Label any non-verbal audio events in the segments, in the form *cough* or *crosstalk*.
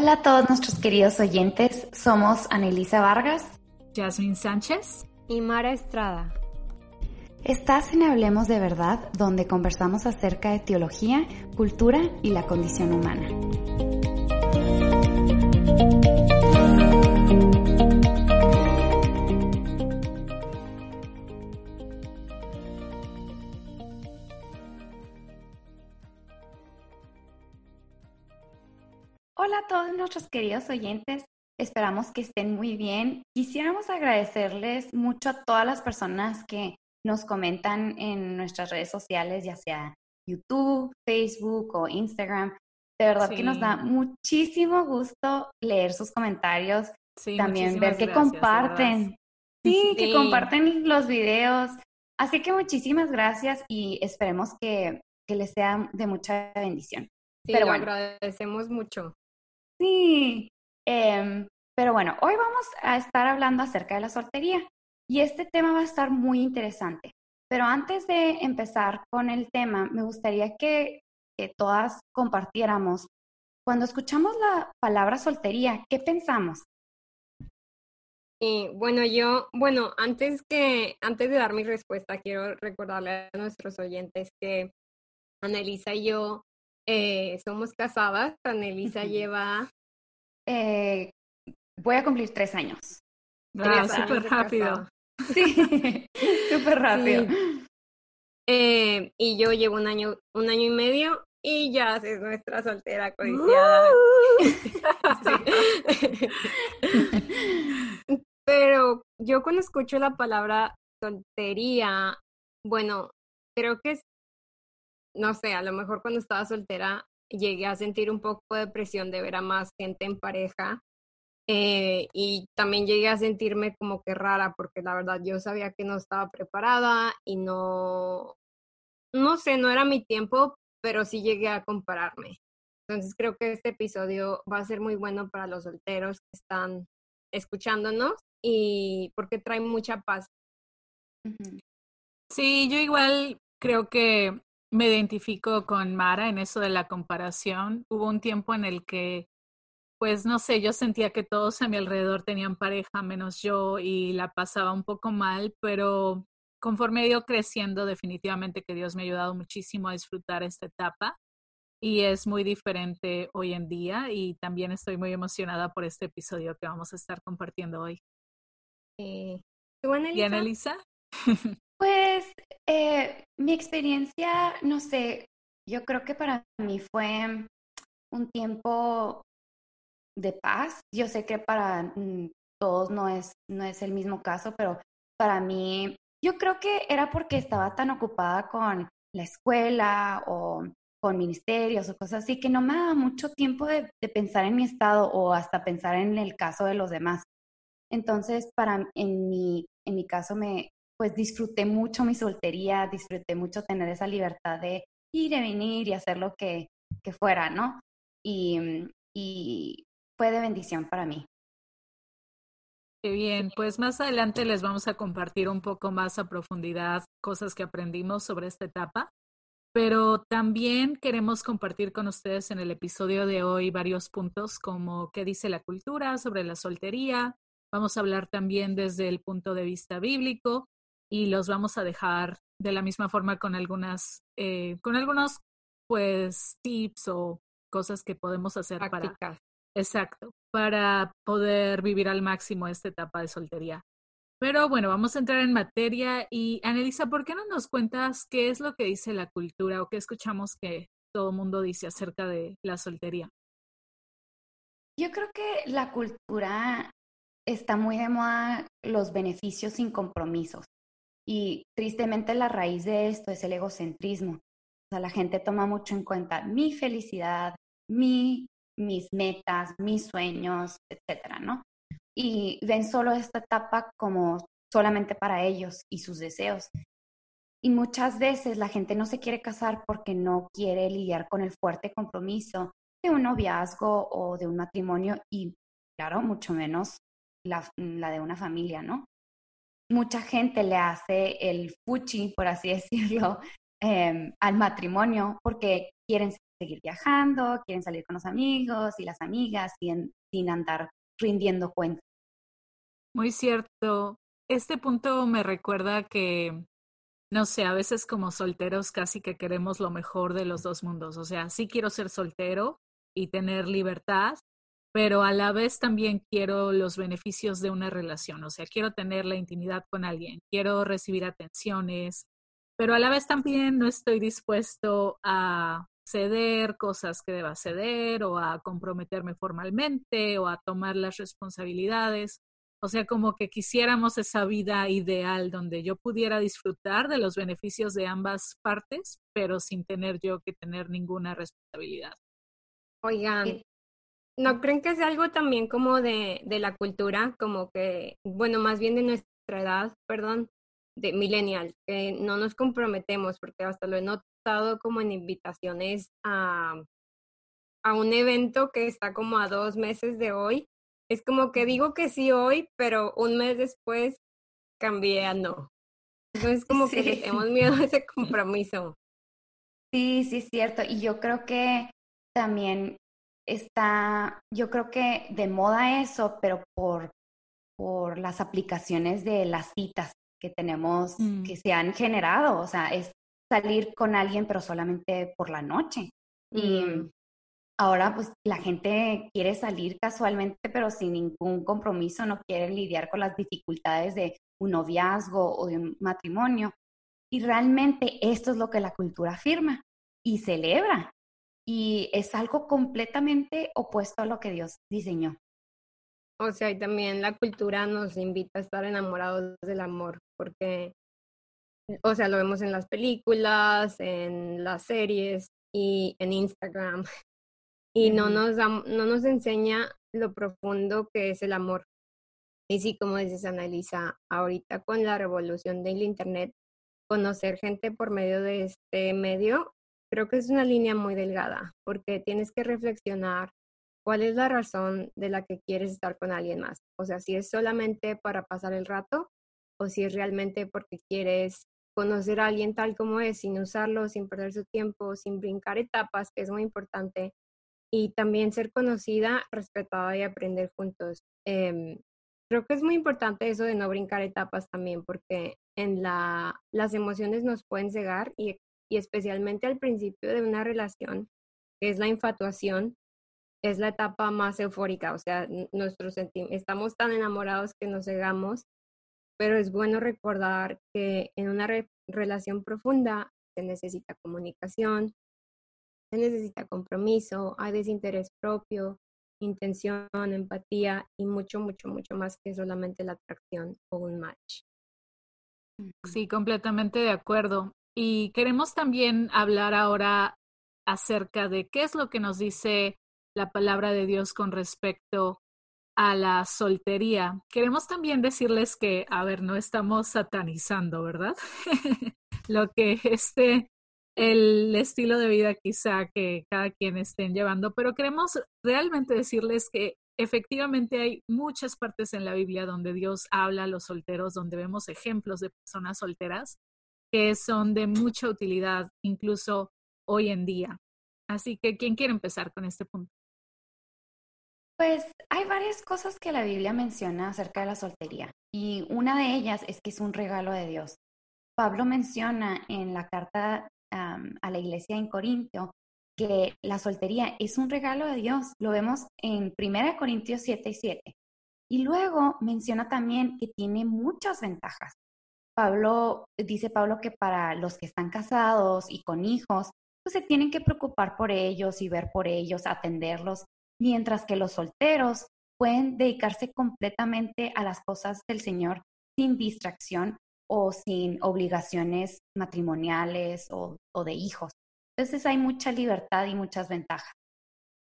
Hola a todos nuestros queridos oyentes, somos Anelisa Vargas, Jasmine Sánchez y Mara Estrada. Estás en Hablemos de Verdad, donde conversamos acerca de teología, cultura y la condición humana. Hola a todos nuestros queridos oyentes, esperamos que estén muy bien. Quisiéramos agradecerles mucho a todas las personas que nos comentan en nuestras redes sociales, ya sea YouTube, Facebook o Instagram. De verdad que nos da muchísimo gusto leer sus comentarios, también ver que comparten. Sí, que comparten los videos. Así que muchísimas gracias y esperemos que, les sea de mucha bendición. Sí, Pero lo agradecemos mucho. Sí, em, pero bueno, hoy vamos a estar hablando acerca de la soltería y este tema va a estar muy interesante. Pero antes de empezar con el tema, me gustaría que, todas compartiéramos, cuando escuchamos la palabra soltería, ¿qué pensamos? Y bueno, yo, bueno, antes que, antes de dar mi respuesta, quiero recordarle a nuestros oyentes que Anelisa y yo eh, somos casadas. Anelisa lleva... Eh, voy a cumplir tres años. Ah, súper rápido. Sí, *laughs* súper rápido. Eh, y yo llevo un año, un año y medio y ya es nuestra soltera codiciada. *laughs* *laughs* Pero yo cuando escucho la palabra soltería, bueno, creo que es no sé, a lo mejor cuando estaba soltera llegué a sentir un poco de presión de ver a más gente en pareja eh, y también llegué a sentirme como que rara porque la verdad yo sabía que no estaba preparada y no, no sé, no era mi tiempo, pero sí llegué a compararme. Entonces creo que este episodio va a ser muy bueno para los solteros que están escuchándonos y porque trae mucha paz. Sí, yo igual creo que me identifico con Mara en eso de la comparación. Hubo un tiempo en el que, pues no sé, yo sentía que todos a mi alrededor tenían pareja menos yo y la pasaba un poco mal, pero conforme he ido creciendo, definitivamente que Dios me ha ayudado muchísimo a disfrutar esta etapa y es muy diferente hoy en día y también estoy muy emocionada por este episodio que vamos a estar compartiendo hoy. Eh, ¿Y Annalisa? *laughs* Pues eh, mi experiencia, no sé, yo creo que para mí fue un tiempo de paz. Yo sé que para mm, todos no es, no es el mismo caso, pero para mí, yo creo que era porque estaba tan ocupada con la escuela o con ministerios o cosas así, que no me daba mucho tiempo de, de, pensar en mi estado o hasta pensar en el caso de los demás. Entonces, para en mi, en mi caso me, pues disfruté mucho mi soltería, disfruté mucho tener esa libertad de ir y venir y hacer lo que, que fuera, ¿no? Y, y fue de bendición para mí. Qué bien, pues más adelante les vamos a compartir un poco más a profundidad cosas que aprendimos sobre esta etapa, pero también queremos compartir con ustedes en el episodio de hoy varios puntos como qué dice la cultura sobre la soltería. Vamos a hablar también desde el punto de vista bíblico y los vamos a dejar de la misma forma con algunas, eh, con algunos pues tips o cosas que podemos hacer para, exacto, para poder vivir al máximo esta etapa de soltería. Pero bueno, vamos a entrar en materia y Anelisa, ¿por qué no nos cuentas qué es lo que dice la cultura o qué escuchamos que todo el mundo dice acerca de la soltería? Yo creo que la cultura está muy de moda los beneficios sin compromisos. Y tristemente la raíz de esto es el egocentrismo. O sea, la gente toma mucho en cuenta mi felicidad, mi, mis metas, mis sueños, etcétera, ¿no? Y ven solo esta etapa como solamente para ellos y sus deseos. Y muchas veces la gente no se quiere casar porque no quiere lidiar con el fuerte compromiso de un noviazgo o de un matrimonio y, claro, mucho menos la, de una familia, ¿no? Mucha gente le hace el fuchi, por así *laughs* decirlo, em, al matrimonio porque quieren seguir viajando, quieren salir con los amigos y las amigas sin, sin andar rindiendo cuentas. Muy cierto. Este punto me recuerda que no sé, a veces como solteros casi que queremos lo mejor de los dos mundos. O sea, sí quiero ser soltero y tener libertad, pero a la vez también quiero los beneficios de una relación. O sea, quiero tener la intimidad con alguien, quiero recibir atenciones, pero a la vez también no estoy dispuesto a ceder cosas que deba ceder o a comprometerme formalmente o a tomar las responsabilidades. O sea, como que quisiéramos esa vida ideal donde yo pudiera disfrutar de los beneficios de ambas partes, pero sin tener yo que tener ninguna responsabilidad. Oigan, ¿no creen que es algo también como de, de la cultura, como que, bueno, más bien de nuestra edad, perdón, de millennial, que no nos comprometemos, porque hasta lo he notado como en invitaciones a, a un evento que está como a dos meses de hoy, es como que digo que sí hoy, pero un mes después cambié a no. Entonces como que tenemos miedo a ese compromiso. Sí, sí, es cierto. Y yo creo que también está, yo creo que de moda eso, pero por, por las aplicaciones de las citas que tenemos, mm. que se han generado. O sea, es salir con alguien, pero solamente por la noche. Y mm ahora pues la gente quiere salir casualmente, pero sin ningún compromiso, no quiere lidiar con las dificultades de un noviazgo o de un matrimonio. Y realmente esto es lo que la cultura afirma y celebra. Y es algo completamente opuesto a lo que Dios diseñó. O sea, y también la cultura nos invita a estar enamorados del amor, porque, o sea, lo vemos en las películas, en las series y en Instagram *laughs* y no nos, no nos enseña lo profundo que es el amor. Y sí, como dices, Analiza, ahorita con la revolución del Internet, conocer gente por medio de este medio, creo que es una línea muy delgada, porque tienes que reflexionar cuál es la razón de la que quieres estar con alguien más. O sea, si es solamente para pasar el rato o si es realmente porque quieres conocer a alguien tal como es, sin usarlo, sin perder su tiempo, sin brincar etapas, que es muy importante y también ser conocida, respetada y aprender juntos. Em, creo que es muy importante eso de no brincar etapas también, porque en la, las emociones nos pueden cegar y, y especialmente al principio de una relación, que es la infatuación, es la etapa más eufórica, o sea, nuestros estamos tan enamorados que nos cegamos, pero es bueno recordar que en una relación profunda se necesita comunicación, se necesita compromiso, hay desinterés propio, intención, empatía y mucho, mucho, mucho más que solamente la atracción o un match. Sí, completamente de acuerdo. Y queremos también hablar ahora acerca de qué es lo que nos dice la palabra de Dios con respecto a la soltería. Queremos también decirles que, a ver, no estamos satanizando, ¿verdad? *laughs* lo que este el estilo de vida quizá que cada quien estén llevando, pero queremos realmente decirles que efectivamente hay muchas partes en la Biblia donde Dios habla a los solteros, donde vemos ejemplos de personas solteras que son de mucha utilidad incluso hoy en día. Así que, ¿quién quiere empezar con este punto? Pues hay varias cosas que la Biblia menciona acerca de la soltería y una de ellas es que es un regalo de Dios. Pablo menciona en la carta a la iglesia en Corintio que la soltería es un regalo de Dios. Lo vemos en 1 Corintios 7 y 7. Y luego menciona también que tiene muchas ventajas. Pablo, dice Pablo que para los que están casados y con hijos, pues se tienen que preocupar por ellos y ver por ellos, atenderlos, mientras que los solteros pueden dedicarse completamente a las cosas del Señor sin distracción o sin obligaciones matrimoniales o, o de hijos. Entonces hay mucha libertad y muchas ventajas.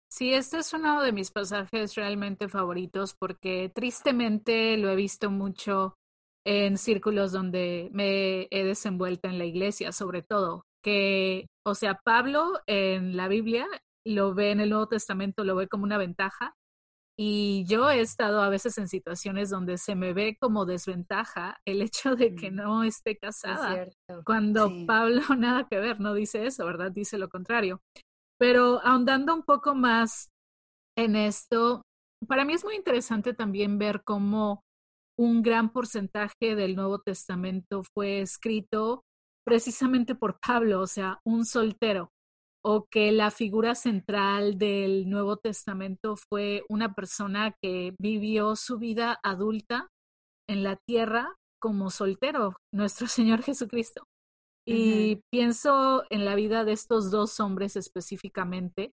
Sí, este es uno de mis pasajes realmente favoritos porque tristemente lo he visto mucho en círculos donde me he desenvuelto en la iglesia, sobre todo, que, o sea, Pablo en la Biblia lo ve en el Nuevo Testamento, lo ve como una ventaja. Y yo he estado a veces en situaciones donde se me ve como desventaja el hecho de que mm. no esté casada. cuando Pablo *laughs* nada que ver, no dice eso, ¿verdad? Dice lo contrario. Pero ahondando un poco más en esto, para mí es muy interesante también ver cómo un gran porcentaje del Nuevo Testamento fue escrito precisamente por Pablo, o sea, un soltero, o que la figura central del Nuevo Testamento fue una persona que vivió su vida adulta en la tierra como soltero, nuestro *laughs* Señor Jesucristo. Y pienso en la vida de estos dos hombres específicamente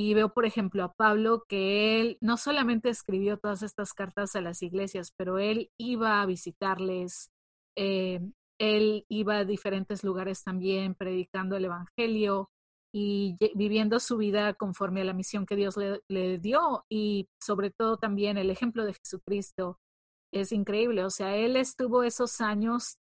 y veo, por ejemplo, a Pablo que él no solamente escribió todas estas cartas a las iglesias, pero él iba a visitarles, eh, él iba a diferentes lugares también predicando el Evangelio y viviendo su vida conforme a la misión que Dios le, le dio y sobre todo también el ejemplo de Jesucristo es increíble. O sea, él estuvo esos años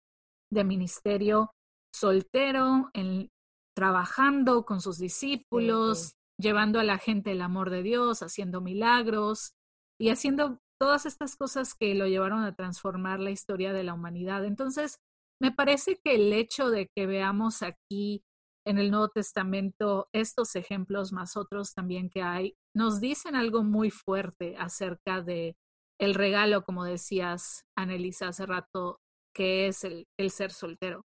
de ministerio soltero, en, trabajando con sus discípulos, llevando a la gente el amor de Dios, haciendo milagros y haciendo todas estas cosas que lo llevaron a transformar la historia de la humanidad. Entonces, me parece que el hecho de que veamos aquí en el Nuevo Testamento estos ejemplos más otros también que hay, nos dicen algo muy fuerte acerca de el regalo, como decías, Anelisa, hace rato, que es el, el ser soltero.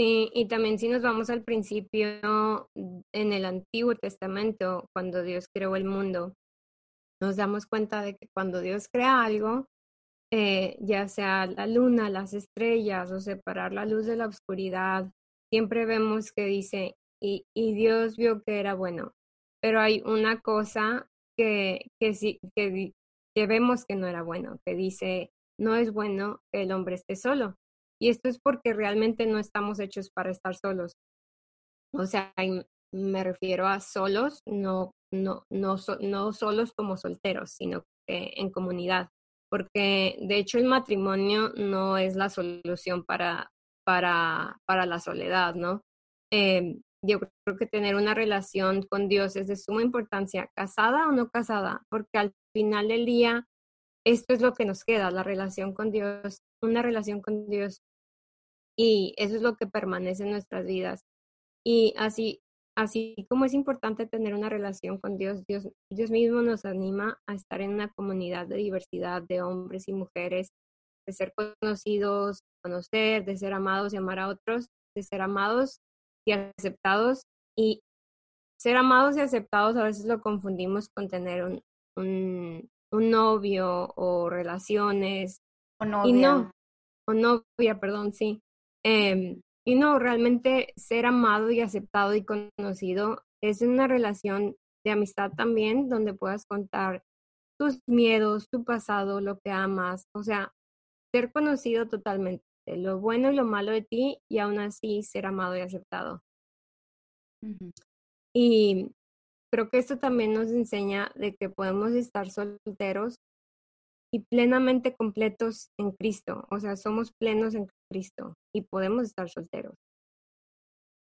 Sí, y también si nos vamos al principio en el Antiguo Testamento, cuando Dios creó el mundo, nos damos cuenta de que cuando Dios crea algo, eh, ya sea la luna, las estrellas o separar la luz de la oscuridad, siempre vemos que dice, y, Dios vio que era bueno. Pero hay una cosa que, que, sí, que, que vemos que no era bueno, que dice, no es bueno que el hombre esté solo. Y esto es porque realmente no estamos hechos para estar solos. O sea, me refiero a solos, no, no, no, no solos como solteros, sino que en comunidad. Porque de hecho el matrimonio no es la solución para, para, para la soledad, ¿no? Eh, yo creo que tener una relación con Dios es de suma importancia, casada o no casada, porque al final del día esto es lo que nos queda, la relación con Dios, una relación con Dios y eso es lo que permanece en nuestras vidas. Y así, así como es importante tener una relación con Dios, Dios, Dios mismo nos anima a estar en una comunidad de diversidad de hombres y mujeres, de ser conocidos, conocer, de ser amados y amar a otros, de ser amados y aceptados. Y ser amados y aceptados a veces lo confundimos con tener un, un, un novio o relaciones. O novia. Y no, o novia, perdón, sí. Eh, y no, realmente ser amado y aceptado y conocido es una relación de amistad también donde puedas contar tus miedos, tu pasado, lo que amas, o sea, ser conocido totalmente, lo bueno y lo malo de ti y aún así ser amado y aceptado. Y creo que esto también nos enseña de que podemos estar solteros y plenamente completos en Cristo, o sea, somos plenos en Cristo y podemos estar solteros.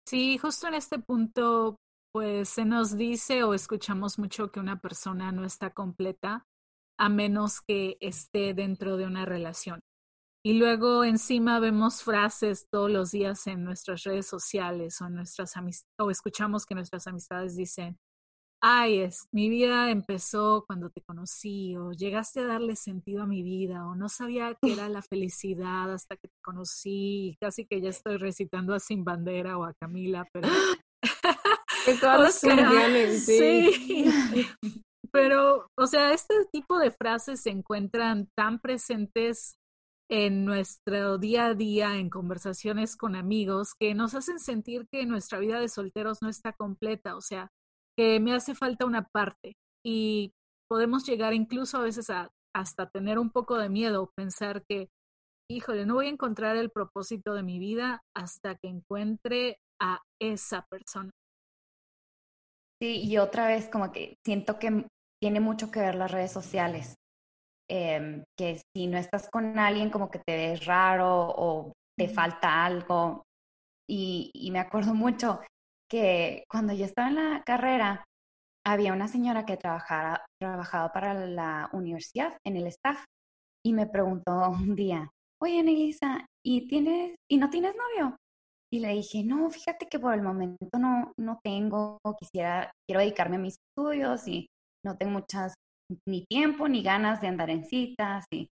Sí, justo en este punto, pues se nos dice o escuchamos mucho que una persona no está completa a menos que esté dentro de una relación. Y luego encima vemos frases todos los días en nuestras redes sociales o, nuestras o escuchamos que nuestras amistades dicen, ay, es, mi vida empezó cuando te conocí, o llegaste a darle sentido a mi vida, o no sabía qué era la felicidad hasta que te conocí, y casi que ya estoy recitando a Sin Bandera o a Camila, pero... *gasps* *laughs* todas las sí. *laughs* Pero, o sea, este tipo de frases se encuentran tan presentes en nuestro día a día, en conversaciones con amigos, que nos hacen sentir que nuestra vida de solteros no está completa. O sea, que me hace falta una parte y podemos llegar incluso a veces a hasta tener un poco de miedo, pensar que híjole, no voy a encontrar el propósito de mi vida hasta que encuentre a esa persona. Sí, y otra vez como que siento que tiene mucho que ver las redes sociales. Em, que si no estás con alguien como que te ves raro o te falta algo. Y, y me acuerdo mucho que cuando yo estaba en la carrera, había una señora que trabajaba, trabajaba para la universidad en el staff y me preguntó un día, oye, Nelisa, ¿y, tienes, ¿y no tienes novio? Y le dije, no, fíjate que por el momento no, no tengo, quisiera, quiero dedicarme a mis estudios y no tengo muchas, ni tiempo ni ganas de andar en citas. Y,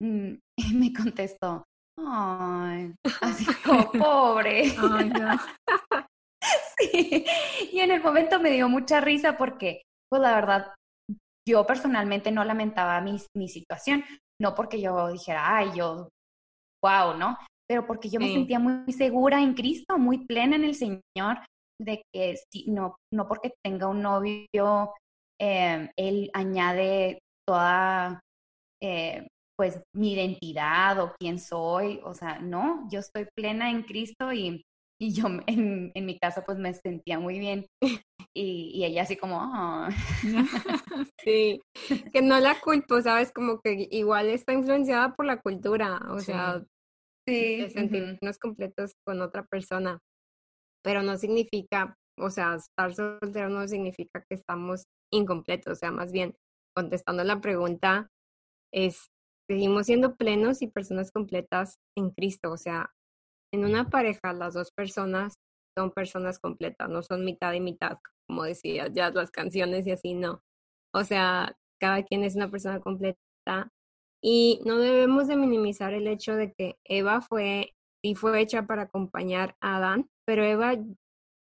mm, *laughs* y me contestó, ay, así como *laughs* pobre. Ay, no. *laughs* sí. Y en el momento me dio mucha risa porque, pues la verdad, yo personalmente no lamentaba mi, mi situación, no porque yo dijera, ay, yo, wow, ¿no? Pero porque yo me sentía muy segura en Cristo, muy plena en el Señor, de que si, no, no porque tenga un novio, eh, Él añade toda, eh, pues, mi identidad o quién soy, o sea, no, yo estoy plena en Cristo y y yo en, en, mi casa pues me sentía muy bien *laughs* y, y ella así como oh. *laughs* sí que no la culpo sabes como que igual está influenciada por la cultura o sea sí. sentirnos completos con otra persona pero no significa o sea estar soltero no significa que estamos incompletos o sea más bien contestando la pregunta es seguimos siendo plenos y personas completas en Cristo o sea en una pareja, las dos personas son personas completas, no son mitad y mitad, como decía ya las canciones y así, no. O sea, cada quien es una persona completa y no debemos de minimizar el hecho de que Eva fue y fue hecha para acompañar a Adán, pero Eva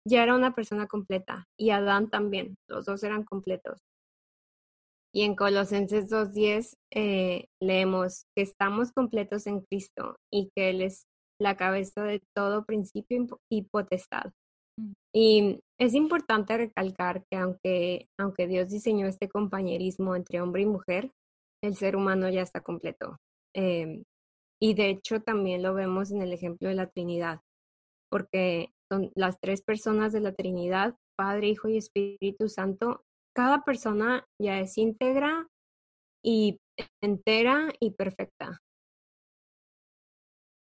ya era una persona completa y Adán también, los dos eran completos. Y en Colosenses 2.10 eh, leemos que estamos completos en Cristo y que Él es la cabeza de todo principio y potestad. Mm. Y es importante recalcar que aunque, aunque Dios diseñó este compañerismo entre hombre y mujer, el ser humano ya está completo. Em, y de hecho también lo vemos en el ejemplo de la Trinidad, porque son las tres personas de la Trinidad, Padre, Hijo y Espíritu Santo, cada persona ya es íntegra y entera y perfecta.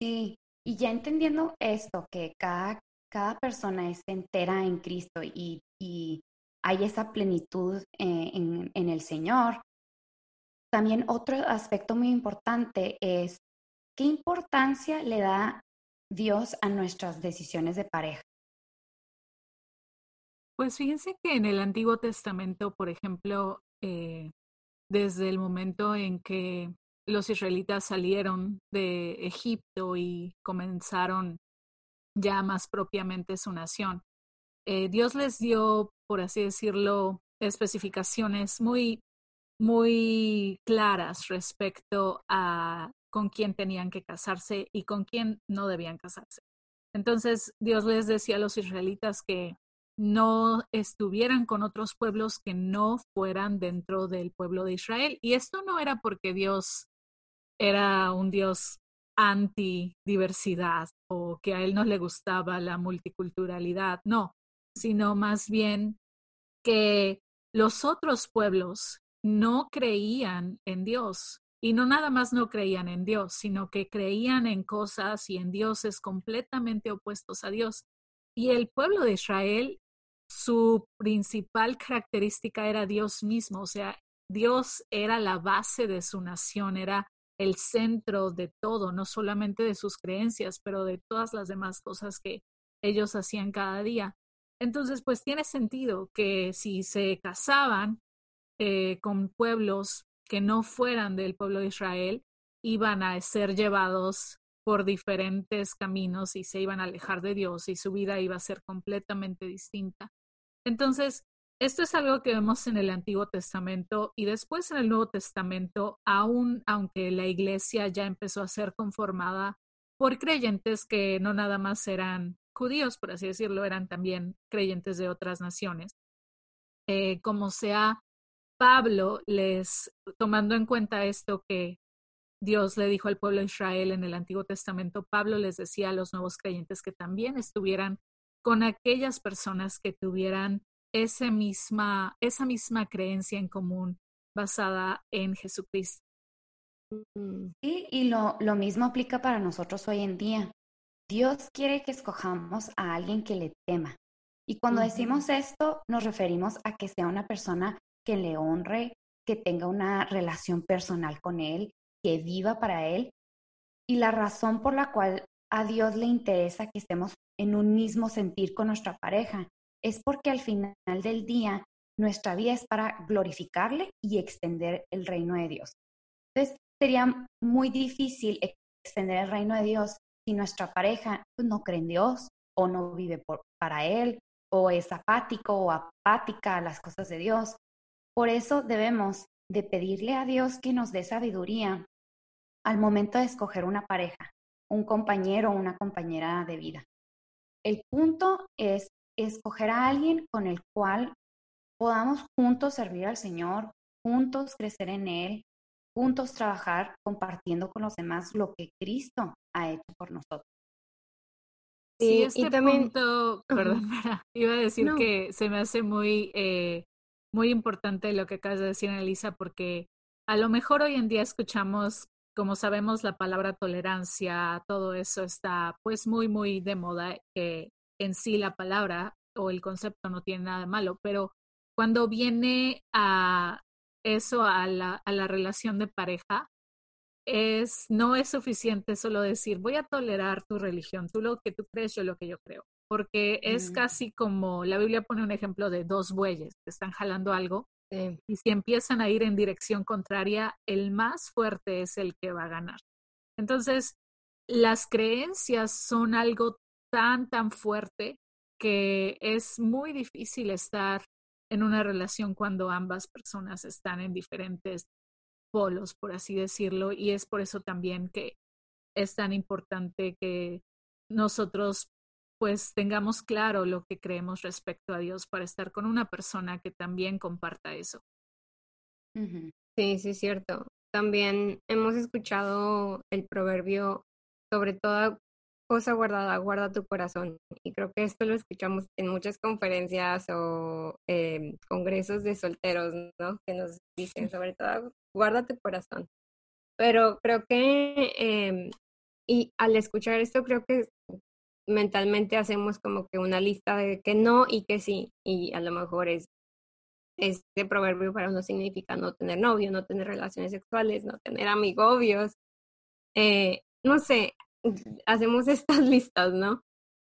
Sí, y ya entendiendo esto, que cada, cada persona es entera en Cristo y, y hay esa plenitud eh, en, en el Señor, también otro aspecto muy importante es qué importancia le da Dios a nuestras decisiones de pareja. Pues fíjense que en el Antiguo Testamento, por ejemplo, eh, desde el momento en que los israelitas salieron de Egipto y comenzaron ya más propiamente su nación. Eh, Dios les dio, por así decirlo, especificaciones muy, muy claras respecto a con quién tenían que casarse y con quién no debían casarse. Entonces Dios les decía a los israelitas que no estuvieran con otros pueblos que no fueran dentro del pueblo de Israel. Y esto no era porque Dios era un Dios anti-diversidad o que a él no le gustaba la multiculturalidad, no, sino más bien que los otros pueblos no creían en Dios y no nada más no creían en Dios, sino que creían en cosas y en dioses completamente opuestos a Dios. Y el pueblo de Israel, su principal característica era Dios mismo, o sea, Dios era la base de su nación, era el centro de todo, no solamente de sus creencias, pero de todas las demás cosas que ellos hacían cada día. Entonces, pues tiene sentido que si se casaban eh, con pueblos que no fueran del pueblo de Israel, iban a ser llevados por diferentes caminos y se iban a alejar de Dios y su vida iba a ser completamente distinta. Entonces, esto es algo que vemos en el Antiguo Testamento y después en el Nuevo Testamento, aún aunque la iglesia ya empezó a ser conformada por creyentes que no nada más eran judíos, por así decirlo, eran también creyentes de otras naciones. Eh, como sea Pablo les, tomando en cuenta esto que Dios le dijo al pueblo de Israel en el Antiguo Testamento, Pablo les decía a los nuevos creyentes que también estuvieran con aquellas personas que tuvieran esa misma, esa misma creencia en común basada en Jesucristo. Sí, y lo, lo mismo aplica para nosotros hoy en día. Dios quiere que escojamos a alguien que le tema. Y cuando decimos esto, nos referimos a que sea una persona que le honre, que tenga una relación personal con Él, que viva para Él. Y la razón por la cual a Dios le interesa que estemos en un mismo sentir con nuestra pareja es porque al final del día nuestra vida es para glorificarle y extender el reino de Dios. Entonces, sería muy difícil extender el reino de Dios si nuestra pareja pues, no cree en Dios o no vive por, para Él o es apático o apática a las cosas de Dios. Por eso debemos de pedirle a Dios que nos dé sabiduría al momento de escoger una pareja, un compañero o una compañera de vida. El punto es escoger a alguien con el cual podamos juntos servir al Señor, juntos crecer en Él, juntos trabajar compartiendo con los demás lo que Cristo ha hecho por nosotros. Sí, este y también, punto, *laughs* perdón, iba a decir que se me hace muy, eh, muy importante lo que acabas de decir, Elisa, porque a lo mejor hoy en día escuchamos, como sabemos, la palabra tolerancia, todo eso está pues muy, muy de moda, que en sí la palabra o el concepto no tiene nada de malo, pero cuando viene a eso, a la, a la relación de pareja, es, no es suficiente solo decir, voy a tolerar tu religión, tú lo que tú crees, yo lo que yo creo, porque es casi como, la Biblia pone un ejemplo de dos bueyes que están jalando algo y si empiezan a ir en dirección contraria, el más fuerte es el que va a ganar. Entonces, las creencias son algo tan, tan fuerte que es muy difícil estar en una relación cuando ambas personas están en diferentes polos, por así decirlo, y es por eso también que es tan importante que nosotros pues tengamos claro lo que creemos respecto a Dios para estar con una persona que también comparta eso. Sí, sí, es cierto. También hemos escuchado el proverbio sobre toda cosa guardada, guarda tu corazón. Y creo que esto lo escuchamos en muchas conferencias o eh, congresos de solteros, ¿no? Que nos dicen sobre todo, guarda tu corazón. Pero creo que, eh, y al escuchar esto, creo que mentalmente hacemos como que una lista de que no y que sí. Y a lo mejor es este proverbio para uno significa no tener novio, no tener relaciones sexuales, no tener amigobios. Eh, no sé, hacemos estas *laughs* listas, ¿no?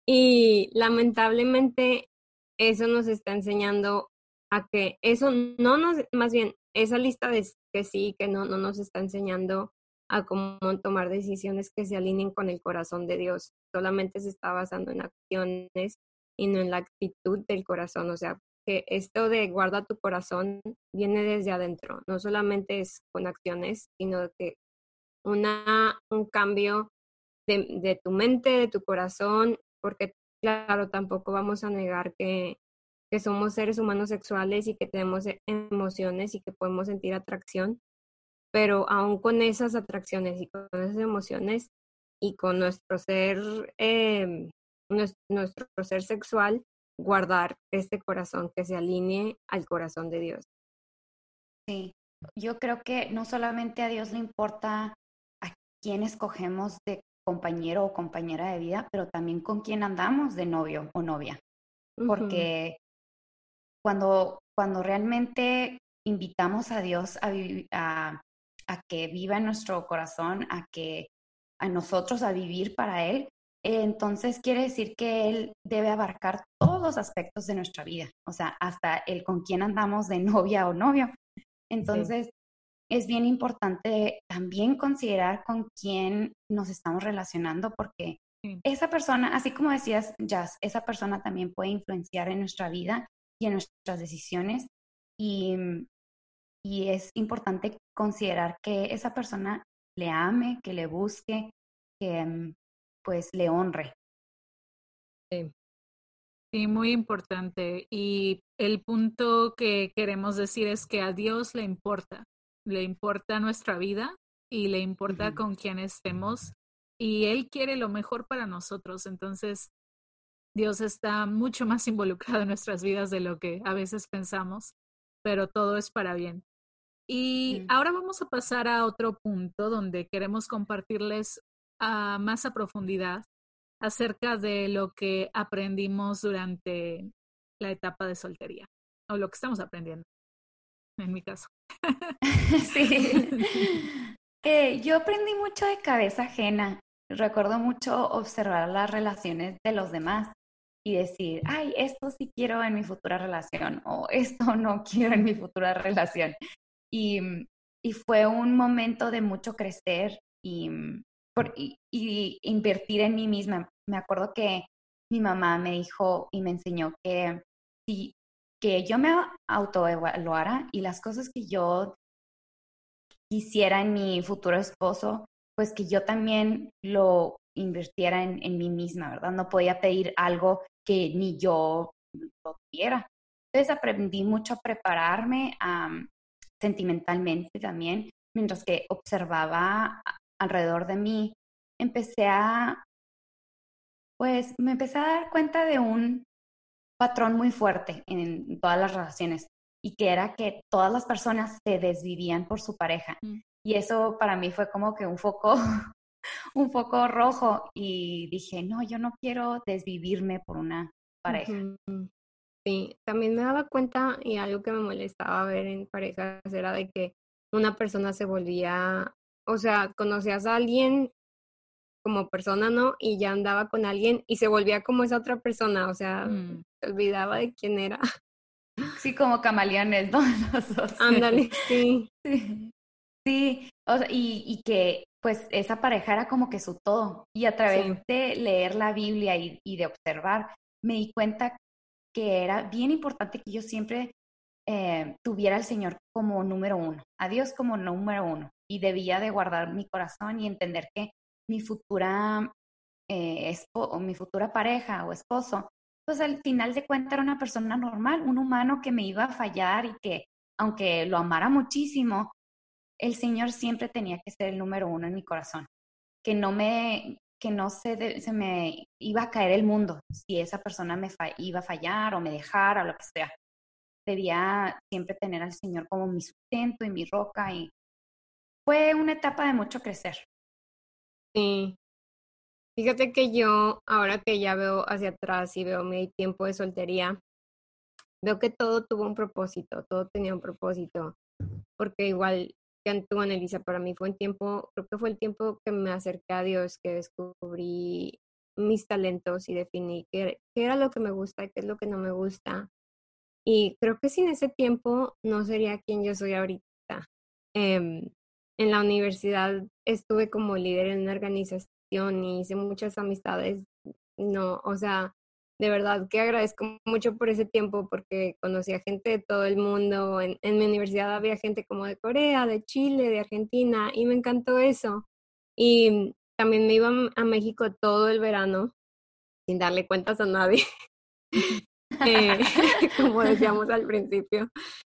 Y lamentablemente eso nos está enseñando a que eso no nos, más bien, esa lista de que sí, que no, no nos está enseñando a cómo tomar decisiones que se alineen con el corazón de Dios. Solamente se está basando en acciones y no en la actitud del corazón. O sea, que esto de guarda tu corazón viene desde adentro. No solamente es con acciones, sino que una, un cambio de, tu mente, de tu corazón, porque claro, tampoco vamos a negar que, que somos seres humanos sexuales y que tenemos e, emociones y que podemos sentir atracción, pero aún con esas atracciones y con esas emociones y con nuestro ser, eh, nuestro, ser sexual, guardar este corazón que se alinee al corazón de Dios. Sí, yo creo que no solamente a Dios le importa a quién escogemos de compañero o compañera de vida, pero también con quién andamos de novio o novia. Porque cuando, cuando realmente invitamos a Dios a, a, a, que viva en nuestro corazón, a que a nosotros a vivir para Él, entonces quiere decir que Él debe abarcar todos los aspectos de nuestra vida, o sea, hasta el con quién andamos de novia o novio. Entonces, es bien importante también considerar con quién nos estamos relacionando porque esa persona, así como decías, Jazz, esa persona también puede influenciar en nuestra vida y en nuestras decisiones y, y es importante considerar que esa persona le ame, que le busque, que pues le honre. Sí. Sí, muy importante. Y el punto que queremos decir es que a Dios le importa le importa nuestra vida y le importa con quién estemos y Él quiere lo mejor para nosotros. Entonces, Dios está mucho más *laughs* involucrado en nuestras vidas de lo que a veces pensamos, pero todo es para bien. Y ahora vamos a pasar a otro punto donde queremos compartirles a más a profundidad acerca de lo que aprendimos durante la etapa de soltería, o lo que estamos aprendiendo, en mi caso. *laughs* sí. *laughs* Eh, yo aprendí mucho de cabeza ajena. Recuerdo mucho observar las relaciones de los demás y decir, ay, esto sí quiero en mi futura relación o esto no quiero en mi futura relación. Y, y fue un momento de mucho crecer y, por, y, y, invertir en mí misma. Me acuerdo que mi mamá me dijo y me enseñó que si que yo me autoevaluara y las cosas que yo quisiera en mi futuro esposo, pues que yo también lo invirtiera en, mí misma, ¿verdad? No podía pedir algo que ni yo lo tuviera. Entonces aprendí mucho a prepararme sentimentalmente también, mientras que observaba alrededor de mí, empecé a, pues me empecé a dar cuenta de un patrón muy fuerte en todas las relaciones y que era que todas las personas se desvivían por su pareja. Mm. Y eso para mí fue como que un foco, *laughs* un foco rojo y dije, no, yo no quiero desvivirme por una pareja. Sí, también me daba cuenta y algo que me molestaba ver en parejas era de que una persona se volvía, o sea, conocías a alguien como persona, ¿no? Y ya andaba con alguien y se volvía como esa otra persona, o sea, mm. Se olvidaba de quién era. Sí, como camaleones, ¿no? *laughs* Ándale, sí. Sí, sí. O sea, y, y, que pues esa pareja era como que su todo. Y a través de leer la Biblia y, y, de observar, me di cuenta que era bien importante que yo siempre eh, tuviera al Señor como número uno, a Dios como número uno. Y debía de guardar mi corazón y entender que mi futura, eh, o mi futura pareja o esposo, pues al final de cuentas era una persona normal, un humano que me iba a fallar y que aunque lo amara muchísimo, el Señor siempre tenía que ser el número uno en mi corazón. Que no me, que no se, se me iba a caer el mundo si esa persona me iba a fallar o me dejara o lo que sea. Debía siempre tener al Señor como mi sustento y mi roca y fue una etapa de mucho crecer. Sí. Fíjate que yo, ahora que ya veo hacia atrás y veo mi tiempo de soltería, veo que todo tuvo un propósito, todo tenía un propósito, porque igual que tú, Anelisa, para mí fue un tiempo, creo que fue el tiempo que me acerqué a Dios, que descubrí mis talentos y definí qué, qué era lo que me gusta qué es lo que no me gusta. Y creo que sin ese tiempo no sería quien yo soy ahorita. Eh, en la universidad estuve como líder en una organización y hice muchas amistades. No, o sea, de verdad que agradezco mucho por ese tiempo porque conocí a gente de todo el mundo. En, en mi universidad había gente como de Corea, de Chile, de Argentina y me encantó eso. Y también me iba a México todo el verano sin darle cuentas a nadie. *laughs* eh, *laughs* como decíamos al principio.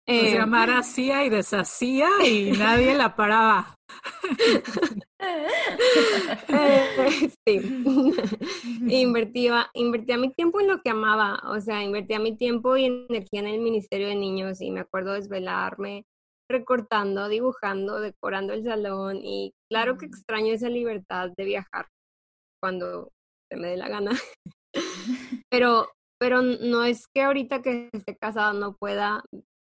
Eh, se llamara hacía y deshacía y nadie la paraba. *laughs* *laughs* Eh, sí. *laughs* invertía, invertía mi tiempo en lo que amaba, o sea, invertía mi tiempo y energía en el Ministerio de Niños y me acuerdo desvelarme recortando, dibujando, decorando el salón y claro que mm. extraño esa libertad de viajar cuando se me dé la gana. *laughs* pero pero no es que ahorita que esté casada no pueda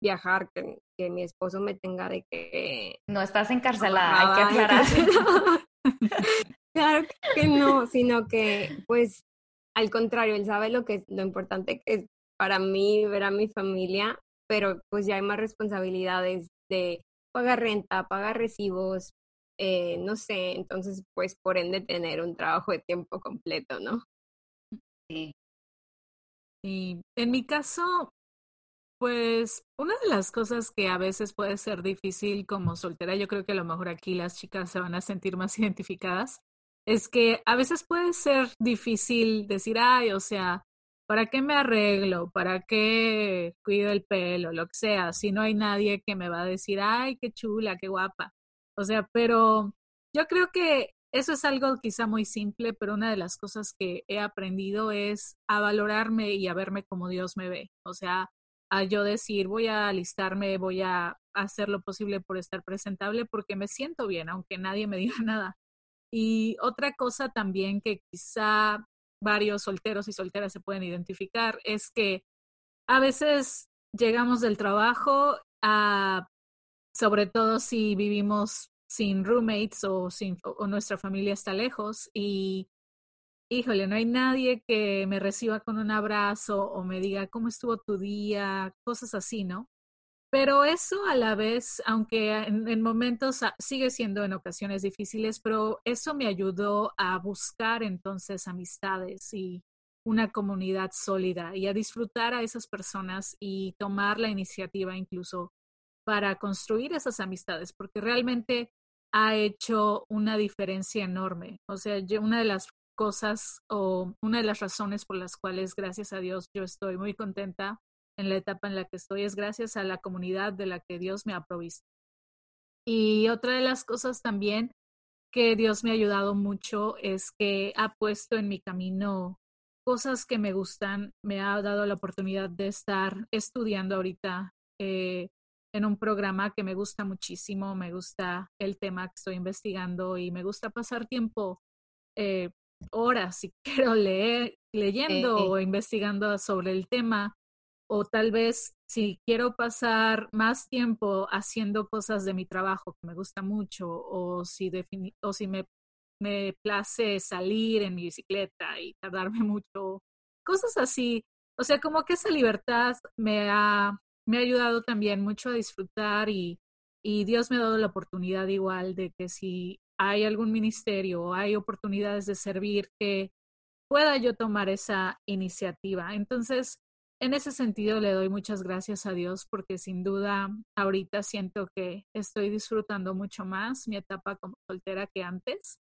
viajar, que, que, mi esposo me tenga de que... No estás encarcelada, hay que aclarar. *laughs* *laughs* claro que no, sino que pues al contrario, él sabe lo que es lo importante que es para mí ver a mi familia, pero pues ya hay más responsabilidades de pagar renta, pagar recibos, eh, no sé, entonces pues por ende tener un trabajo de tiempo completo, ¿no? Sí. Y en mi caso, pues una de las cosas que a veces puede ser difícil como soltera, yo creo que a lo mejor aquí las chicas se van a sentir más *laughs* identificadas, es que a veces puede ser difícil decir, ay, o sea, ¿para qué me arreglo? ¿Para qué cuido el pelo? Lo que sea, si no hay nadie que me va a decir, ay, qué chula, qué guapa. O sea, pero yo creo que eso es algo quizá muy simple, pero una de las cosas que he aprendido es a valorarme y a verme como Dios me ve. O sea, a yo decir, voy a alistarme, voy a hacer lo posible por estar presentable porque me siento bien, aunque nadie me *laughs* diga nada. Y otra cosa también que quizá varios solteros y solteras se pueden identificar es que a veces llegamos del trabajo a, sobre todo si vivimos sin roommates o, sin, o nuestra familia está lejos y híjole, no hay nadie que me reciba con un abrazo o me diga cómo estuvo tu día, cosas así, ¿no? Pero eso a la vez, aunque en, momentos sigue siendo en ocasiones difíciles, pero eso me ayudó a buscar entonces amistades y una comunidad sólida y a disfrutar a esas personas y tomar la iniciativa incluso para construir esas amistades, porque realmente ha hecho una diferencia enorme. O sea, una de las cosas o una de las razones por las cuales, gracias a Dios, yo estoy muy contenta en la etapa en la que estoy es gracias a la comunidad de la que Dios me ha provisto. Y otra de las cosas también que Dios me ha ayudado mucho es que ha puesto en mi camino cosas que me gustan, me ha dado la oportunidad de estar estudiando ahorita eh, en un programa que me gusta muchísimo, me gusta el tema que estoy investigando y me gusta pasar tiempo eh, horas, si *laughs* quiero leer, leyendo o investigando sobre el tema, o tal vez si quiero pasar más tiempo haciendo cosas de mi trabajo que me gusta mucho, o si, o si me, me place salir en mi bicicleta y tardarme *laughs* mucho, cosas así. O sea, como que esa libertad me ha, me ha ayudado también mucho a disfrutar y, y Dios me ha dado la oportunidad igual de que si hay algún ministerio o hay oportunidades de servir que pueda yo tomar esa iniciativa. Entonces, en ese sentido le doy muchas gracias a Dios porque sin duda ahorita siento que estoy disfrutando mucho más mi etapa como soltera que antes.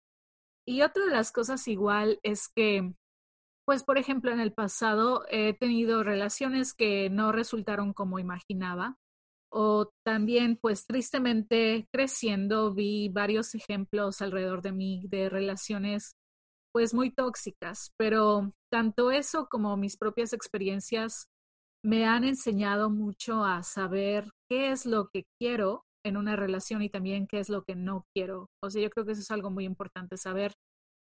Y otra de las cosas igual es que, pues por ejemplo, en el pasado he tenido relaciones que no resultaron como imaginaba o también, pues tristemente creciendo, vi varios ejemplos alrededor de mí de relaciones pues muy tóxicas, pero tanto eso como mis propias experiencias me han enseñado mucho a saber qué es lo que quiero en una relación y también qué es lo que no quiero. O sea, yo creo que eso es algo muy importante, saber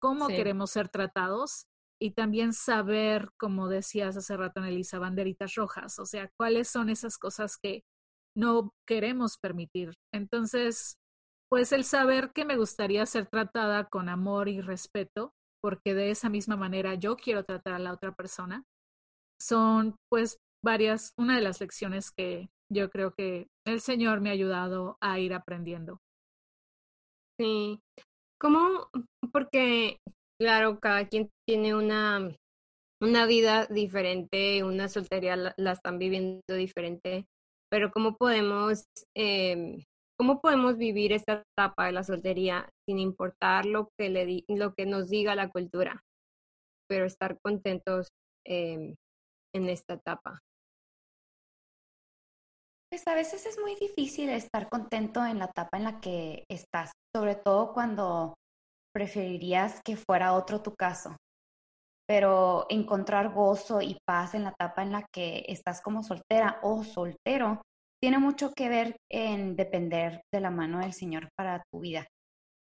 cómo queremos ser tratados y también saber, como decías hace rato, Elisa, banderitas rojas, o sea, cuáles son esas cosas que no queremos permitir. Entonces, pues el saber que me gustaría ser tratada con amor y respeto, porque de esa misma manera yo quiero tratar a la otra persona, son pues varias, una de las lecciones que yo creo que el Señor me ha ayudado a ir aprendiendo. Sí, ¿cómo? Porque, claro, cada quien tiene una, una vida diferente, una soltería la están viviendo diferente pero ¿cómo podemos, eh, cómo podemos vivir esta etapa de la soltería sin importar lo que, le lo que nos diga la cultura, pero estar contentos eh, en esta etapa? Pues a veces es muy difícil estar contento en la etapa en la que estás, sobre todo cuando preferirías que fuera otro tu caso. Pero encontrar gozo y paz en la etapa en la que estás como soltera o soltero tiene mucho que ver en depender de la mano del Señor para tu vida.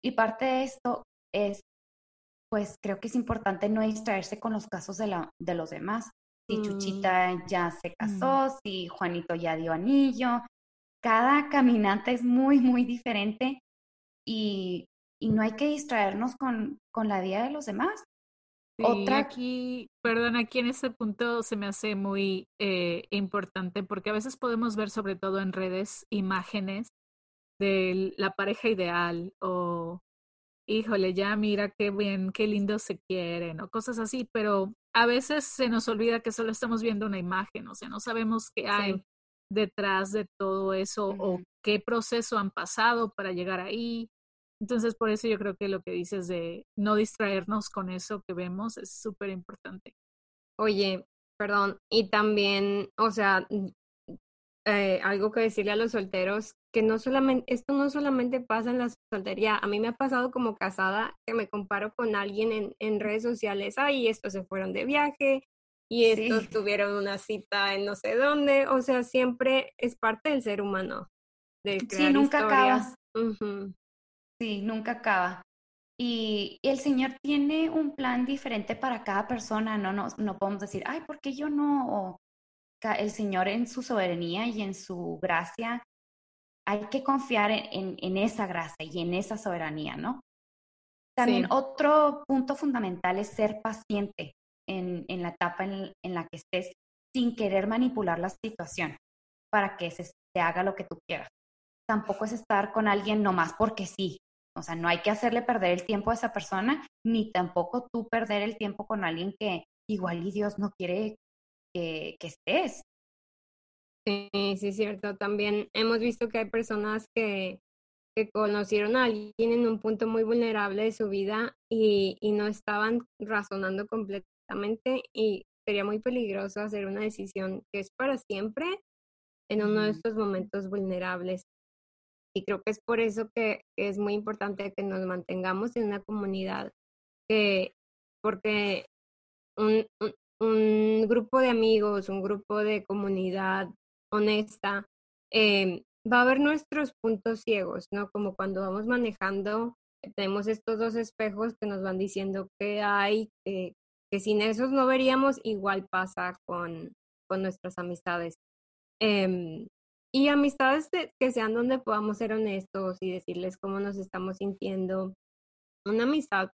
Y parte de esto es, pues creo que es importante no distraerse con los casos de, la, de los demás. Si mm. Chuchita ya se casó, mm. si Juanito ya dio anillo, cada caminante es muy, muy diferente y, y no hay que distraernos con, con la vida de los demás. Otra aquí, perdón, aquí en ese punto se me hace muy eh, importante porque a veces podemos ver sobre todo en redes imágenes de la pareja ideal o híjole, ya mira qué bien, qué lindo se quieren o cosas así, pero a veces se nos olvida que solo estamos viendo una imagen, o sea, no sabemos qué hay detrás de todo eso o qué proceso han pasado para llegar ahí entonces, por eso yo creo que lo que dices de no distraernos con eso que vemos es súper importante. Oye, perdón, y también, o sea, eh, algo que decirle a los solteros que no solamente, esto no solamente pasa en la soltería, a mí me ha pasado como casada que me comparo con alguien en, en redes sociales, ay, estos se fueron de viaje y estos tuvieron una cita en no sé dónde, o sea, siempre es parte del ser humano. De sí, nunca acaba. Sí, nunca acaba. Y, el Señor tiene un plan diferente para cada persona, no, no, no podemos decir, ay, ¿por qué yo no? el Señor en su soberanía y en su gracia hay que confiar en, en, esa gracia y en esa soberanía, ¿no? También otro punto fundamental es ser paciente en, en la etapa en, en, la que estés sin querer manipular la situación para que se, se haga lo que tú quieras. Tampoco es estar con alguien nomás porque sí. O sea, no hay que hacerle perder el tiempo a esa persona, ni tampoco tú perder el tiempo con alguien que igual y Dios no quiere que, que estés. Sí, sí, es cierto. También hemos visto que hay personas que, que conocieron a alguien en un punto muy vulnerable de su vida y, y no estaban razonando completamente y sería muy peligroso hacer una decisión que es para siempre en uno de estos momentos vulnerables. Y creo que es por eso que, es muy importante que nos mantengamos en una comunidad, que, porque un, grupo de amigos, un grupo de comunidad honesta, eh, va a ver nuestros puntos ciegos, ¿no? Como cuando vamos manejando, tenemos estos dos espejos que nos van diciendo que hay, que, que sin esos no veríamos, igual pasa con, con nuestras amistades. Eh, y amistades que sean donde podamos ser honestos y decirles cómo nos estamos sintiendo. Una amistad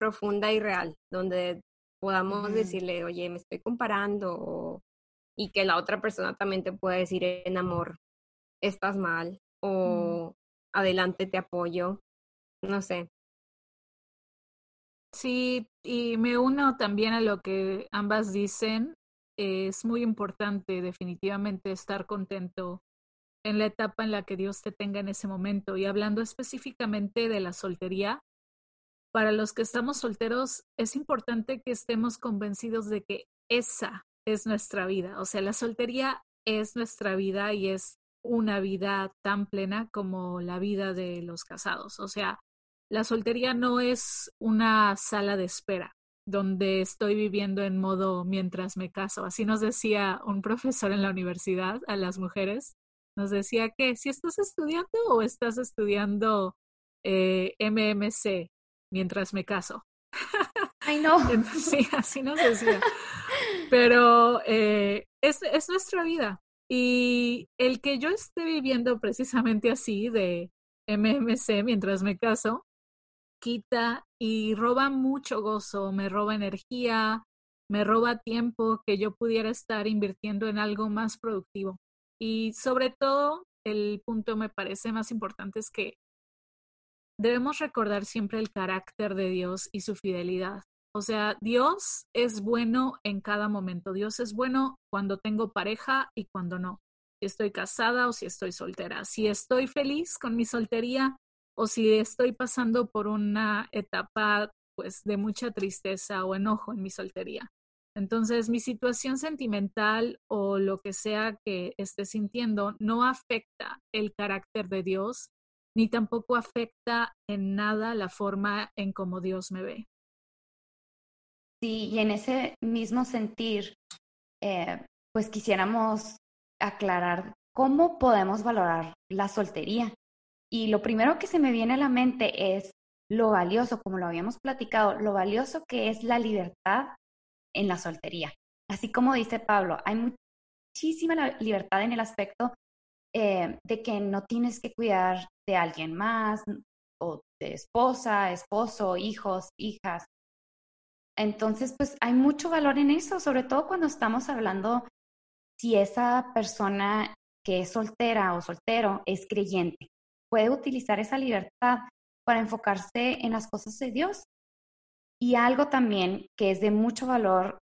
profunda y real, donde podamos decirle, oye, me estoy comparando, y que la otra persona también te pueda decir en amor, estás mal, o adelante te apoyo, no sé. Sí, y me uno también a lo que ambas dicen. Es muy importante definitivamente estar contento en la etapa en la que Dios te tenga en ese momento. Y hablando específicamente de la soltería, para los que estamos solteros, es importante que estemos convencidos de que esa es nuestra vida. O sea, la soltería es nuestra vida y es una vida tan plena como la vida de los casados. O sea, la soltería no es una sala de espera donde estoy viviendo en modo mientras me caso. Así nos decía un profesor en la universidad a las mujeres. Nos decía que si estás estudiando o estás estudiando eh, MMC mientras me caso. Ay, no. *laughs* sí, *laughs* así nos decía. Pero eh, es, es nuestra vida. Y el que yo esté viviendo precisamente así de MMC mientras me caso, quita y roba mucho gozo, me roba energía, me roba tiempo que yo pudiera estar invirtiendo en algo más productivo. Y sobre todo, el punto me parece más importante es que debemos recordar siempre el carácter de Dios y su fidelidad. O sea, Dios es bueno en cada momento. Dios es bueno cuando tengo pareja y cuando no. Si estoy casada o si estoy soltera. Si estoy feliz con mi soltería o si estoy pasando por una etapa pues de mucha tristeza o enojo en mi soltería. Entonces, mi situación sentimental o lo que sea que esté sintiendo no afecta el carácter de Dios, ni tampoco afecta en nada la forma en cómo Dios me ve. Sí, y en ese mismo sentir, eh, pues quisiéramos aclarar cómo podemos valorar la soltería. Y lo primero que se me viene a la mente es lo valioso, como lo habíamos platicado, lo valioso que es la libertad en la soltería. Así como dice Pablo, hay muchísima libertad en el aspecto eh, de que no tienes que cuidar de alguien más, o de esposa, esposo, hijos, hijas. Entonces, pues hay mucho valor en eso, sobre todo cuando estamos hablando si esa persona que es soltera o soltero es creyente. Puede utilizar esa libertad para enfocarse en las cosas de Dios. Y algo también que es de mucho valor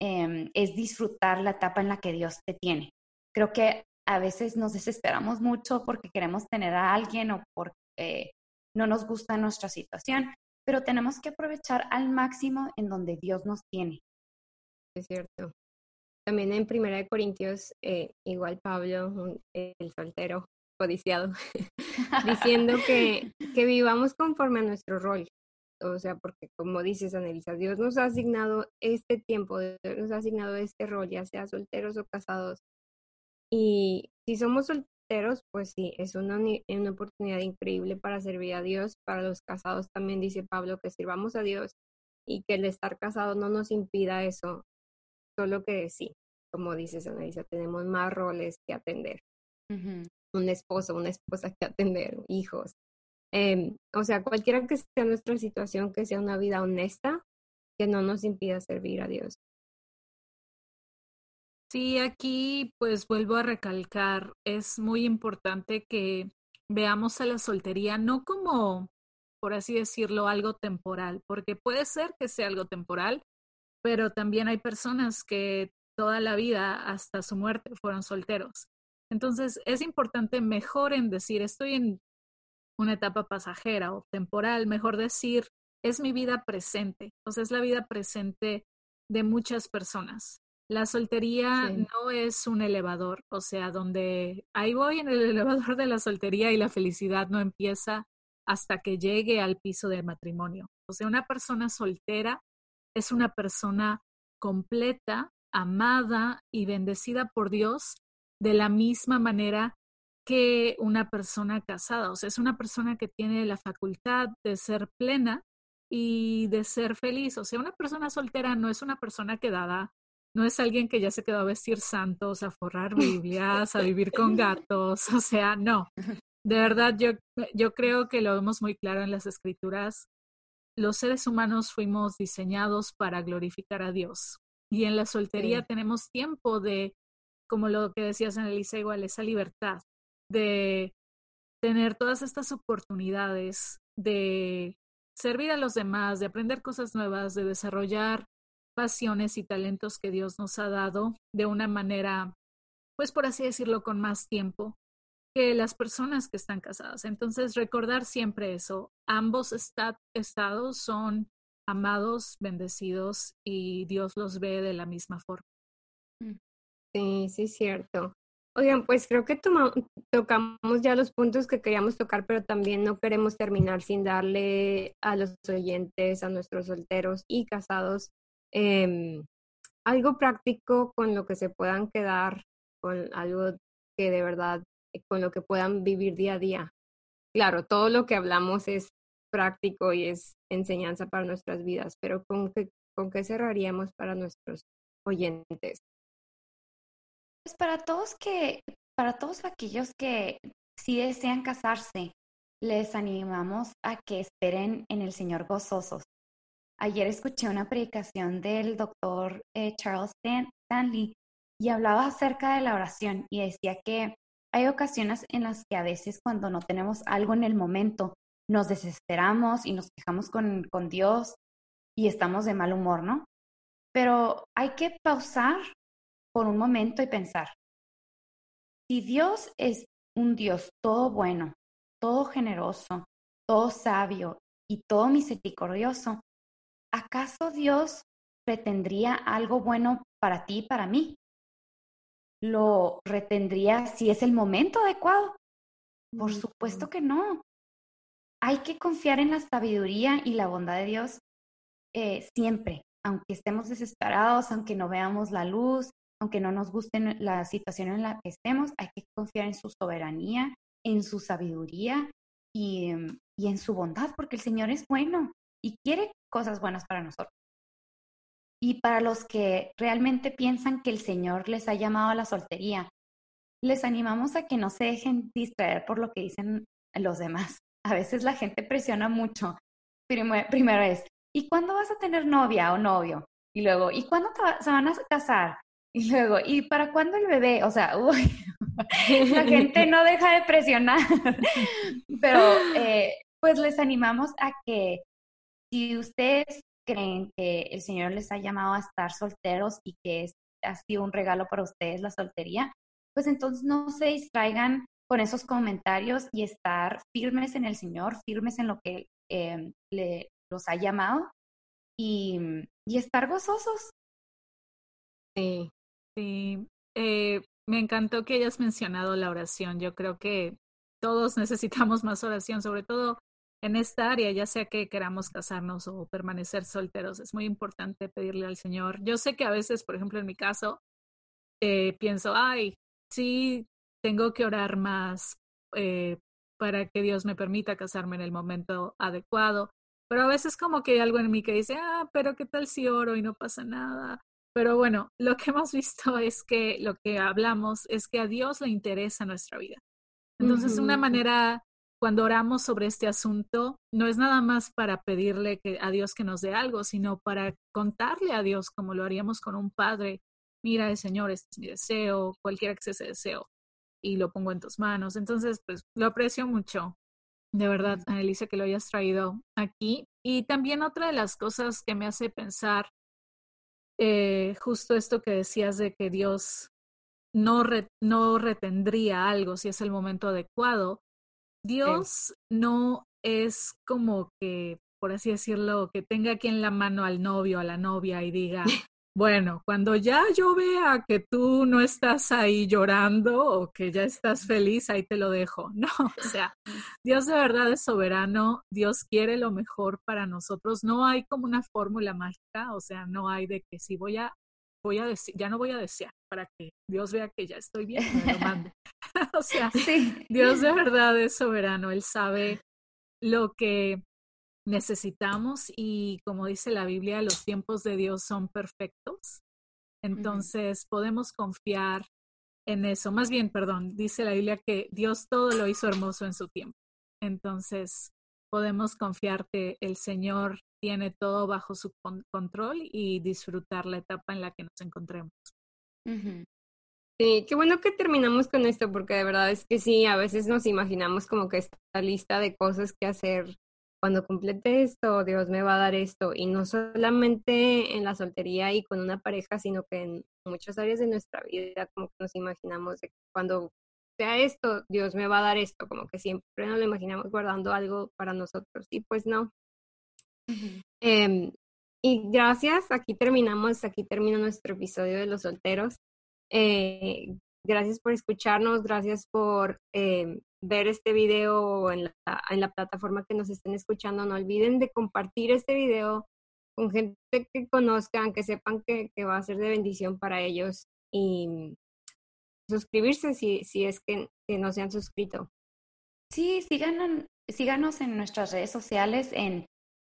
em, es disfrutar la etapa en la que Dios te tiene. Creo que a veces nos desesperamos mucho porque queremos tener a alguien o porque no nos gusta nuestra situación, pero tenemos que aprovechar al máximo en donde Dios nos tiene. Es cierto. También en Primera de Corintios, eh, igual Pablo, el soltero, codiciado, *laughs* diciendo que, que vivamos conforme a nuestro rol. O sea, porque como dices, Anelisa, Dios nos ha asignado este tiempo, Dios nos ha asignado este rol, ya sea solteros o casados. Y si somos solteros, pues sí, es una, una oportunidad increíble para servir a Dios. Para los casados también dice Pablo que sirvamos a Dios y que el estar casado no nos impida eso, solo que sí, como dices, Anelisa, tenemos más roles que atender. Un esposo, una esposa que atender, hijos. Em, o sea, cualquiera que sea nuestra situación, que sea una vida honesta, que no nos impida servir a Dios. Sí, aquí pues vuelvo a recalcar, es muy importante que veamos a la soltería no como, por así decirlo, algo temporal, porque puede ser que sea algo temporal, pero también hay personas que toda la vida hasta su muerte fueron solteros. Entonces es importante mejor en decir, estoy en una etapa pasajera o temporal, mejor decir, es mi vida presente, o sea, es la vida presente de muchas personas. La soltería no es un elevador, o sea, donde ahí voy en el *laughs* elevador de la soltería y la felicidad no empieza hasta que llegue al piso del matrimonio. O sea, una persona soltera es una persona completa, amada y bendecida por Dios de la misma manera que una persona casada. O sea, es una persona que tiene la facultad de ser plena y de ser feliz. O sea, una persona soltera no es una persona quedada, no es alguien que ya se quedó a vestir santos, a forrar Biblias, a vivir con *laughs* gatos. O sea, no. De verdad, yo, yo creo que lo vemos muy claro en las escrituras. Los seres humanos fuimos diseñados para glorificar a Dios. Y en la soltería tenemos tiempo de, como lo que decías en Elisa, igual, esa libertad de tener todas estas oportunidades de servir a los demás, de aprender cosas nuevas, de desarrollar pasiones y talentos que Dios nos ha dado de una manera, pues por así decirlo, con más tiempo que las personas que están casadas. Entonces, recordar siempre eso. Ambos estados son amados, bendecidos y Dios los ve de la misma forma. Mm. Sí, sí, cierto. Oigan, pues creo que tocamos ya los puntos que queríamos tocar, pero también no queremos terminar sin darle a los oyentes, a nuestros solteros y casados, em, algo práctico con lo que se puedan quedar, con algo que de verdad, con lo que puedan vivir día a día. Claro, todo lo que hablamos es práctico y es enseñanza para nuestras vidas, pero ¿con qué, con qué cerraríamos para nuestros oyentes? Pues para todos que, para todos aquellos que sí desean casarse, les animamos a que esperen en el Señor gozosos. Ayer escuché una predicación del doctor eh, Charles Stanley y hablaba acerca de la oración y decía que hay ocasiones en las que a veces cuando no tenemos algo en el momento, nos desesperamos y nos quejamos con, con Dios y estamos de mal humor, ¿no? Pero hay que pausar por un momento y pensar, si Dios es un Dios todo bueno, todo generoso, todo sabio y todo misericordioso, ¿acaso Dios pretendría algo bueno para ti y para mí? ¿Lo retendría si es el momento adecuado? Por supuesto que no hay que confiar en la sabiduría y la bondad de Dios eh, siempre, aunque estemos desesperados, aunque no veamos la luz, aunque no nos guste la situación en la que estemos, hay que confiar en su soberanía, en su sabiduría y, y en su bondad, porque el Señor es bueno y quiere cosas buenas para nosotros. Y para los que realmente piensan que el Señor les ha llamado a la soltería, les animamos a que no se dejen distraer por lo que dicen los demás *laughs* a veces la gente presiona mucho. Primero, es, ¿y cuándo vas a tener novia o novio? Y luego, ¿y cuándo se van a casar? Y luego, ¿y para cuándo el bebé? O sea, *laughs* uy, la gente *laughs* no deja de presionar. *laughs* Pero eh, pues les animamos a que si ustedes creen que el Señor les ha llamado a estar solteros y que es, ha sido un regalo para ustedes la soltería, pues entonces no se distraigan con esos comentarios y estar firmes en el Señor, firmes en lo que eh, le, los ha llamado y, y estar gozosos. Sí, sí. Eh, me encantó que hayas mencionado la oración. Yo creo que todos *laughs* necesitamos más oración, sobre todo en esta área, ya sea que queramos casarnos o permanecer solteros. Es muy importante pedirle al Señor. Yo sé que a veces, por ejemplo, en mi caso, eh, pienso, ay, sí, tengo que orar más eh, para que Dios me permita casarme en el momento adecuado. Pero a veces como que hay algo en mí que dice, ah, pero ¿qué tal si oro y no pasa nada? Pero bueno, lo que hemos visto es que lo que hablamos es que a Dios le interesa nuestra vida. Entonces, una manera, cuando oramos sobre este asunto, no es nada más para pedirle que, a Dios que nos dé algo, sino para contarle a Dios como lo haríamos con un padre. Mira, Señor, este es mi deseo, cualquiera que sea ese deseo, y lo pongo en tus manos. Entonces, pues lo aprecio mucho de verdad, Elisa, que lo hayas traído aquí. Y también otra de las cosas que me hace pensar, eh, justo esto que decías de que Dios no, no retendría algo si es el momento adecuado. Dios no es como que, por así decirlo, que tenga aquí en la mano al novio, a la novia y diga, bueno, cuando ya yo vea que tú no estás ahí llorando o que ya estás feliz, ahí te lo dejo. *laughs* No, o sea, Dios de verdad es soberano, Dios quiere lo mejor para nosotros. No hay como una fórmula mágica, o sea, no hay de que si voy a, voy a decir, ya no voy a desear para que Dios vea que ya estoy bien, me lo mande. *laughs* o sea, Dios de verdad es soberano, Él sabe lo que necesitamos y como dice la Biblia, los tiempos de Dios son perfectos. Entonces podemos confiar en eso. Más bien, perdón, dice la Biblia que Dios todo lo hizo hermoso en su tiempo. Entonces podemos confiar que el Señor tiene todo bajo su control y disfrutar la etapa en la que nos encontremos. Sí, qué bueno que terminamos con esto, porque de verdad es que sí, a veces nos imaginamos como que esta lista de cosas que hacer cuando complete esto, Dios me va a dar esto. Y no solamente en la soltería y con una pareja, sino que en muchas áreas de nuestra vida, como que nos imaginamos de que cuando sea esto, Dios me va a dar esto, como que siempre nos lo imaginamos guardando algo para nosotros. Y pues no. Em, y gracias, aquí terminamos, aquí termina nuestro episodio de los solteros. Eh, gracias por escucharnos, gracias por eh, ver este video en la, en la plataforma que nos estén escuchando. No olviden de compartir este video con gente que conozcan, que sepan que, que va a ser de bendición para ellos y suscribirse si, si es que, que no se han suscrito. Sí, síganos, síganos en nuestras redes sociales. En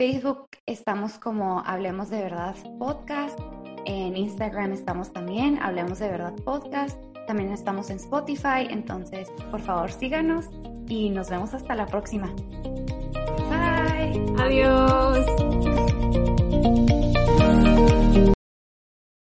Facebook estamos como Hablemos de Verdad Podcast. En Instagram estamos también Hablemos de Verdad Podcast. También estamos en Spotify, entonces por favor síganos y nos vemos hasta la próxima. Bye. Adiós.